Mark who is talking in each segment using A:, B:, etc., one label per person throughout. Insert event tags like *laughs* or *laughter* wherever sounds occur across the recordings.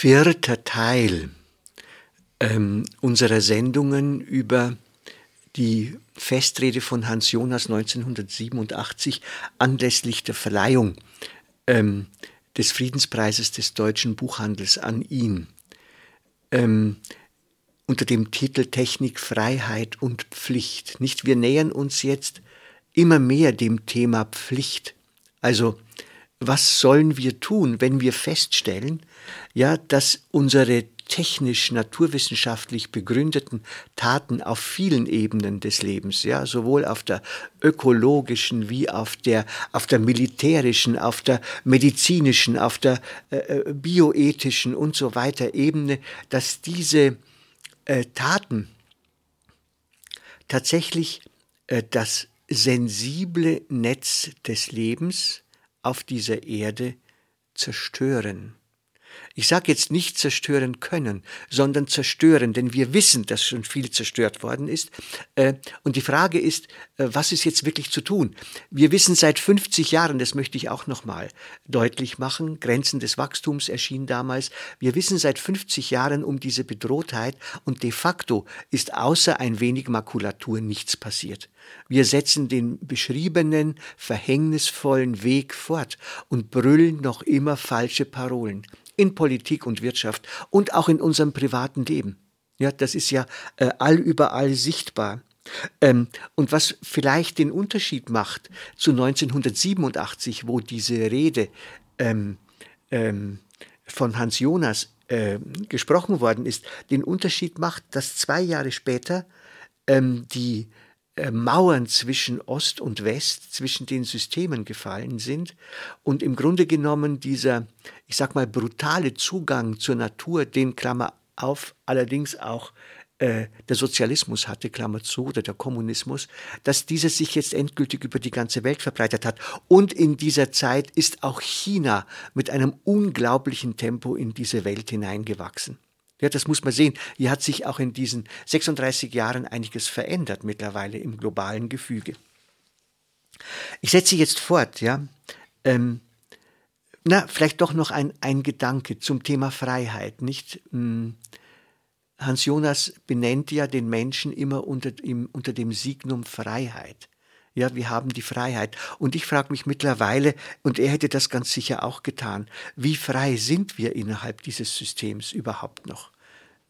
A: Vierter Teil ähm, unserer Sendungen über die Festrede von Hans Jonas 1987 anlässlich der Verleihung ähm, des Friedenspreises des deutschen Buchhandels an ihn. Ähm, unter dem Titel Technik, Freiheit und Pflicht. Nicht, wir nähern uns jetzt immer mehr dem Thema Pflicht. Also was sollen wir tun, wenn wir feststellen, ja, dass unsere technisch naturwissenschaftlich begründeten Taten auf vielen Ebenen des Lebens, ja, sowohl auf der ökologischen wie auf der auf der militärischen, auf der medizinischen, auf der äh, äh bioethischen und so weiter Ebene, dass diese äh, Taten tatsächlich äh, das sensible Netz des Lebens auf dieser Erde zerstören. Ich sage jetzt nicht zerstören können, sondern zerstören, denn wir wissen, dass schon viel zerstört worden ist. Äh, und die Frage ist, äh, was ist jetzt wirklich zu tun? Wir wissen seit 50 Jahren, das möchte ich auch nochmal deutlich machen, Grenzen des Wachstums erschien damals. Wir wissen seit 50 Jahren um diese Bedrohtheit und de facto ist außer ein wenig Makulatur nichts passiert. Wir setzen den beschriebenen, verhängnisvollen Weg fort und brüllen noch immer falsche Parolen in Politik und Wirtschaft und auch in unserem privaten Leben. Ja, das ist ja äh, allüberall sichtbar. Ähm, und was vielleicht den Unterschied macht zu 1987, wo diese Rede ähm, ähm, von Hans Jonas äh, gesprochen worden ist, den Unterschied macht, dass zwei Jahre später ähm, die Mauern zwischen Ost und West, zwischen den Systemen gefallen sind und im Grunde genommen dieser, ich sag mal, brutale Zugang zur Natur, den Klammer auf, allerdings auch äh, der Sozialismus hatte, Klammer zu, oder der Kommunismus, dass dieser sich jetzt endgültig über die ganze Welt verbreitet hat. Und in dieser Zeit ist auch China mit einem unglaublichen Tempo in diese Welt hineingewachsen. Ja, das muss man sehen. Hier hat sich auch in diesen 36 Jahren einiges verändert mittlerweile im globalen Gefüge. Ich setze jetzt fort, ja. Ähm, na, vielleicht doch noch ein, ein Gedanke zum Thema Freiheit, nicht? Hm, Hans Jonas benennt ja den Menschen immer unter, im, unter dem Signum Freiheit. Ja, wir haben die Freiheit. Und ich frage mich mittlerweile, und er hätte das ganz sicher auch getan, wie frei sind wir innerhalb dieses Systems überhaupt noch?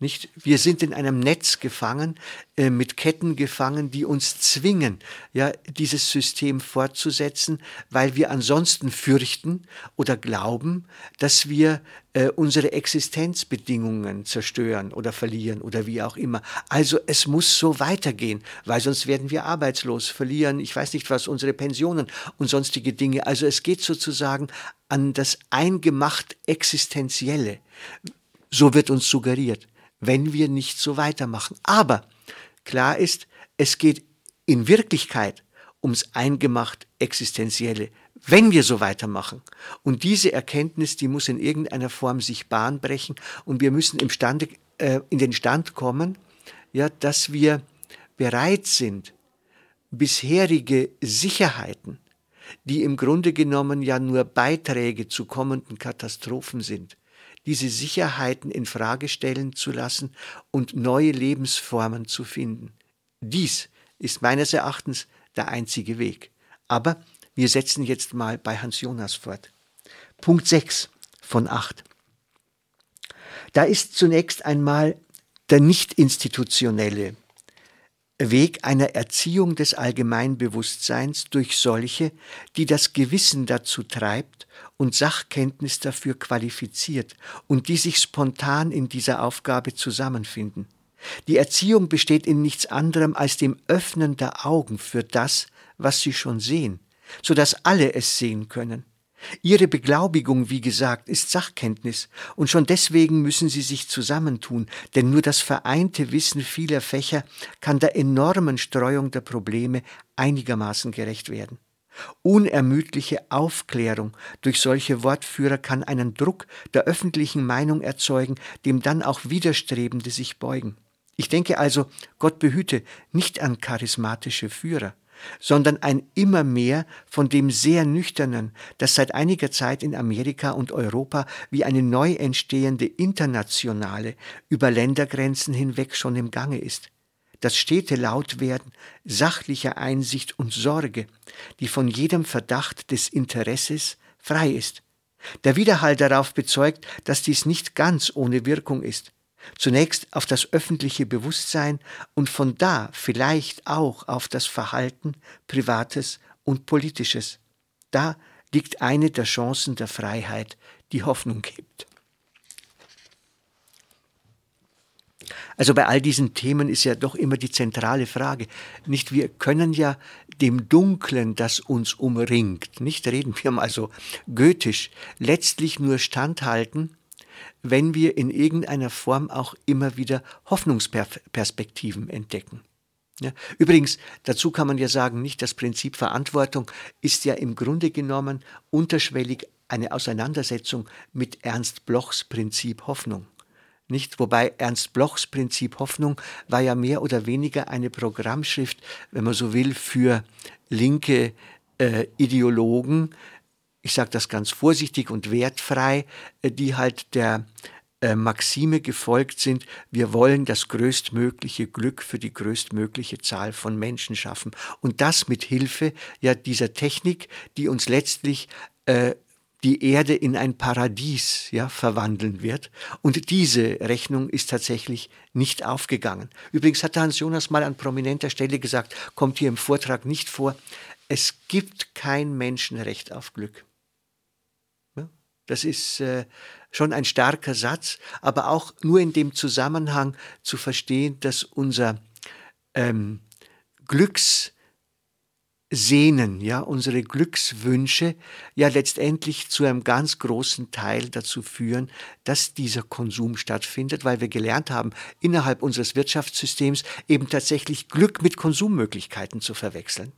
A: Nicht? Wir sind in einem Netz gefangen, äh, mit Ketten gefangen, die uns zwingen, ja, dieses System fortzusetzen, weil wir ansonsten fürchten oder glauben, dass wir äh, unsere Existenzbedingungen zerstören oder verlieren oder wie auch immer. Also es muss so weitergehen, weil sonst werden wir arbeitslos, verlieren, ich weiß nicht was, unsere Pensionen und sonstige Dinge. Also es geht sozusagen an das eingemacht Existenzielle. So wird uns suggeriert wenn wir nicht so weitermachen. Aber klar ist, es geht in Wirklichkeit ums eingemacht Existenzielle, wenn wir so weitermachen. Und diese Erkenntnis, die muss in irgendeiner Form sich Bahn brechen und wir müssen im Stande, äh, in den Stand kommen, ja, dass wir bereit sind, bisherige Sicherheiten, die im Grunde genommen ja nur Beiträge zu kommenden Katastrophen sind, diese Sicherheiten in Frage stellen zu lassen und neue Lebensformen zu finden. Dies ist meines Erachtens der einzige Weg. Aber wir setzen jetzt mal bei Hans Jonas fort. Punkt 6 von 8. Da ist zunächst einmal der nicht institutionelle Weg einer Erziehung des Allgemeinbewusstseins durch solche, die das Gewissen dazu treibt und Sachkenntnis dafür qualifiziert und die sich spontan in dieser Aufgabe zusammenfinden. Die Erziehung besteht in nichts anderem als dem Öffnen der Augen für das, was sie schon sehen, so dass alle es sehen können. Ihre Beglaubigung, wie gesagt, ist Sachkenntnis, und schon deswegen müssen sie sich zusammentun, denn nur das vereinte Wissen vieler Fächer kann der enormen Streuung der Probleme einigermaßen gerecht werden. Unermüdliche Aufklärung durch solche Wortführer kann einen Druck der öffentlichen Meinung erzeugen, dem dann auch Widerstrebende sich beugen. Ich denke also, Gott behüte nicht an charismatische Führer, sondern ein immer mehr von dem sehr nüchternen, das seit einiger Zeit in Amerika und Europa wie eine neu entstehende internationale über Ländergrenzen hinweg schon im Gange ist. Das stete Lautwerden sachlicher Einsicht und Sorge, die von jedem Verdacht des Interesses frei ist. Der Widerhall darauf bezeugt, dass dies nicht ganz ohne Wirkung ist. Zunächst auf das öffentliche Bewusstsein und von da vielleicht auch auf das Verhalten Privates und Politisches. Da liegt eine der Chancen der Freiheit, die Hoffnung gibt. Also bei all diesen Themen ist ja doch immer die zentrale Frage. Nicht, wir können ja dem Dunklen, das uns umringt, nicht reden wir mal so goethisch, letztlich nur standhalten, wenn wir in irgendeiner Form auch immer wieder Hoffnungsperspektiven entdecken. Ja, übrigens, dazu kann man ja sagen, nicht das Prinzip Verantwortung ist ja im Grunde genommen unterschwellig eine Auseinandersetzung mit Ernst Blochs Prinzip Hoffnung. Nicht? Wobei Ernst Blochs Prinzip Hoffnung war ja mehr oder weniger eine Programmschrift, wenn man so will, für linke äh, Ideologen, ich sage das ganz vorsichtig und wertfrei, äh, die halt der äh, Maxime gefolgt sind, wir wollen das größtmögliche Glück für die größtmögliche Zahl von Menschen schaffen. Und das mit Hilfe ja dieser Technik, die uns letztlich äh, die Erde in ein Paradies ja, verwandeln wird. Und diese Rechnung ist tatsächlich nicht aufgegangen. Übrigens hat Hans Jonas mal an prominenter Stelle gesagt, kommt hier im Vortrag nicht vor, es gibt kein Menschenrecht auf Glück. Das ist äh, schon ein starker Satz, aber auch nur in dem Zusammenhang zu verstehen, dass unser ähm, Glückssehnen, ja, unsere Glückswünsche ja letztendlich zu einem ganz großen Teil dazu führen, dass dieser Konsum stattfindet, weil wir gelernt haben, innerhalb unseres Wirtschaftssystems eben tatsächlich Glück mit Konsummöglichkeiten zu verwechseln.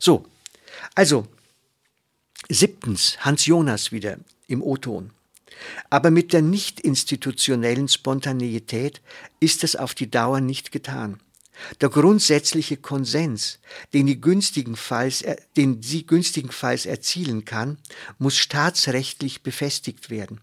A: So, also Siebtens, Hans Jonas wieder im O-Ton. Aber mit der nicht institutionellen Spontaneität ist es auf die Dauer nicht getan. Der grundsätzliche Konsens, den, die günstigenfalls, den sie günstigenfalls erzielen kann, muss staatsrechtlich befestigt werden.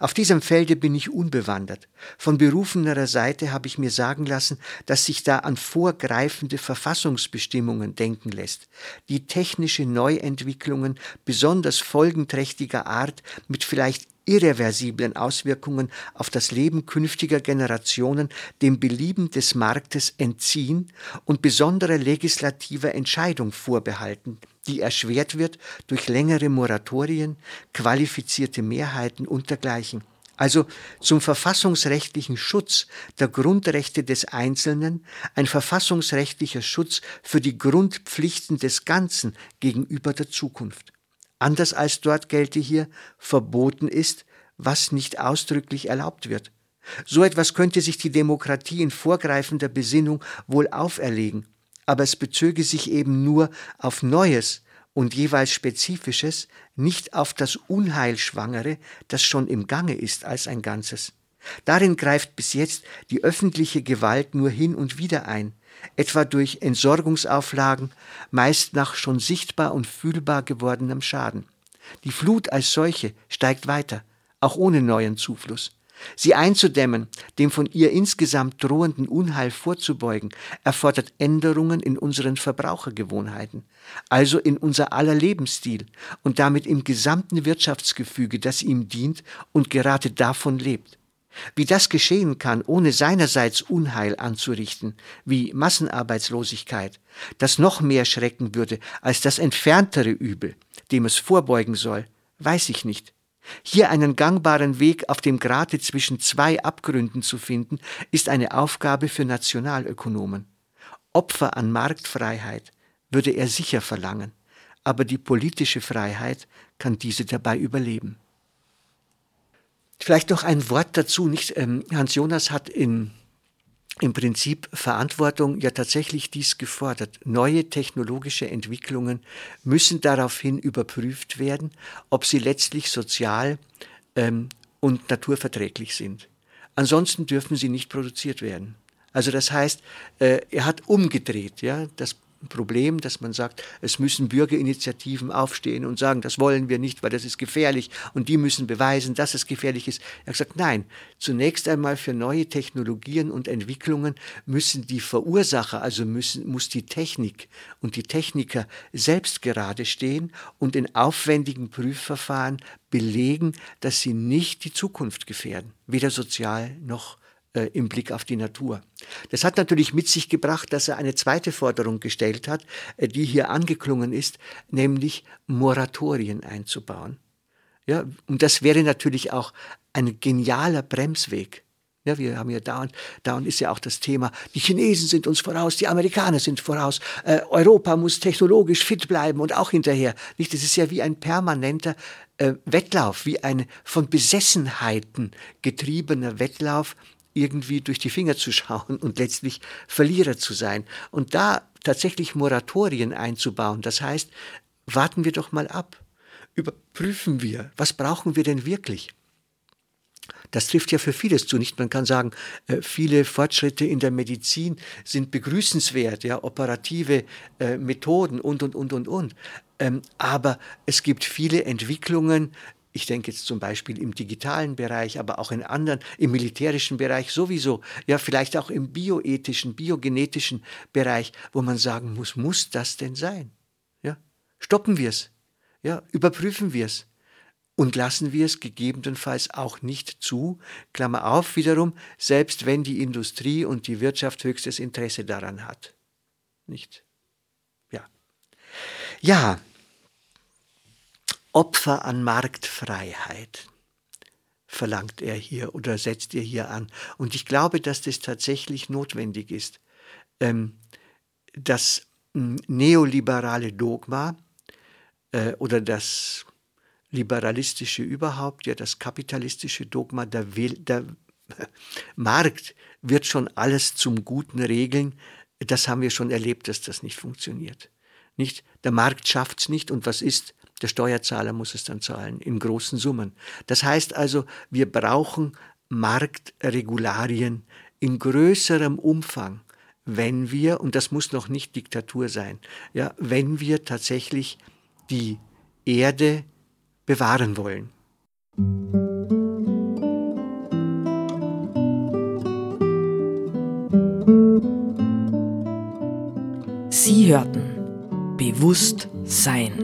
A: Auf diesem Felde bin ich unbewandert. Von berufenerer Seite habe ich mir sagen lassen, dass sich da an vorgreifende Verfassungsbestimmungen denken lässt, die technische Neuentwicklungen besonders folgenträchtiger Art mit vielleicht irreversiblen Auswirkungen auf das Leben künftiger Generationen dem Belieben des Marktes entziehen und besondere legislative Entscheidung vorbehalten, die erschwert wird durch längere Moratorien, qualifizierte Mehrheiten und dergleichen. Also zum verfassungsrechtlichen Schutz der Grundrechte des Einzelnen, ein verfassungsrechtlicher Schutz für die Grundpflichten des Ganzen gegenüber der Zukunft. Anders als dort gelte hier, verboten ist, was nicht ausdrücklich erlaubt wird. So etwas könnte sich die Demokratie in vorgreifender Besinnung wohl auferlegen, aber es bezöge sich eben nur auf Neues und jeweils Spezifisches, nicht auf das Unheilschwangere, das schon im Gange ist als ein Ganzes. Darin greift bis jetzt die öffentliche Gewalt nur hin und wieder ein, etwa durch Entsorgungsauflagen, meist nach schon sichtbar und fühlbar gewordenem Schaden. Die Flut als solche steigt weiter, auch ohne neuen Zufluss. Sie einzudämmen, dem von ihr insgesamt drohenden Unheil vorzubeugen, erfordert Änderungen in unseren Verbrauchergewohnheiten, also in unser aller Lebensstil und damit im gesamten Wirtschaftsgefüge, das ihm dient und gerade davon lebt. Wie das geschehen kann, ohne seinerseits Unheil anzurichten, wie Massenarbeitslosigkeit, das noch mehr schrecken würde als das entferntere Übel, dem es vorbeugen soll, weiß ich nicht. Hier einen gangbaren Weg auf dem Grate zwischen zwei Abgründen zu finden, ist eine Aufgabe für Nationalökonomen. Opfer an Marktfreiheit würde er sicher verlangen, aber die politische Freiheit kann diese dabei überleben. Vielleicht noch ein Wort dazu. Nicht, ähm, Hans Jonas hat in, im Prinzip Verantwortung ja tatsächlich dies gefordert. Neue technologische Entwicklungen müssen daraufhin überprüft werden, ob sie letztlich sozial ähm, und naturverträglich sind. Ansonsten dürfen sie nicht produziert werden. Also das heißt, äh, er hat umgedreht, ja, das Problem, dass man sagt, es müssen Bürgerinitiativen aufstehen und sagen, das wollen wir nicht, weil das ist gefährlich und die müssen beweisen, dass es gefährlich ist. Er hat gesagt, nein, zunächst einmal für neue Technologien und Entwicklungen müssen die Verursacher, also müssen, muss die Technik und die Techniker selbst gerade stehen und in aufwendigen Prüfverfahren belegen, dass sie nicht die Zukunft gefährden, weder sozial noch äh, im Blick auf die Natur. Das hat natürlich mit sich gebracht, dass er eine zweite Forderung gestellt hat, äh, die hier angeklungen ist, nämlich Moratorien einzubauen. Ja, und das wäre natürlich auch ein genialer Bremsweg. Ja, wir haben ja dauernd, dauernd ist ja auch das Thema, die Chinesen sind uns voraus, die Amerikaner sind voraus, äh, Europa muss technologisch fit bleiben und auch hinterher. Nicht? Das ist ja wie ein permanenter äh, Wettlauf, wie ein von Besessenheiten getriebener Wettlauf, irgendwie durch die Finger zu schauen und letztlich Verlierer zu sein. Und da tatsächlich Moratorien einzubauen, das heißt, warten wir doch mal ab, überprüfen wir, was brauchen wir denn wirklich? Das trifft ja für vieles zu. Nicht man kann sagen, äh, viele Fortschritte in der Medizin sind begrüßenswert, ja, operative äh, Methoden und und und und und. Ähm, aber es gibt viele Entwicklungen, ich denke jetzt zum Beispiel im digitalen Bereich, aber auch in anderen, im militärischen Bereich sowieso, ja, vielleicht auch im bioethischen, biogenetischen Bereich, wo man sagen muss, muss das denn sein? Ja, stoppen wir es, ja, überprüfen wir es und lassen wir es gegebenenfalls auch nicht zu, Klammer auf wiederum, selbst wenn die Industrie und die Wirtschaft höchstes Interesse daran hat. Nicht? Ja. Ja, Opfer an Marktfreiheit verlangt er hier oder setzt er hier an. Und ich glaube, dass das tatsächlich notwendig ist. Ähm, das hm, neoliberale Dogma äh, oder das liberalistische überhaupt, ja das kapitalistische Dogma, der, Will, der *laughs* Markt wird schon alles zum Guten regeln, das haben wir schon erlebt, dass das nicht funktioniert. Nicht? Der Markt schafft es nicht und was ist? Der Steuerzahler muss es dann zahlen in großen Summen. Das heißt also, wir brauchen Marktregularien in größerem Umfang, wenn wir, und das muss noch nicht Diktatur sein, ja, wenn wir tatsächlich die Erde bewahren wollen.
B: Sie hörten Bewusst Sein.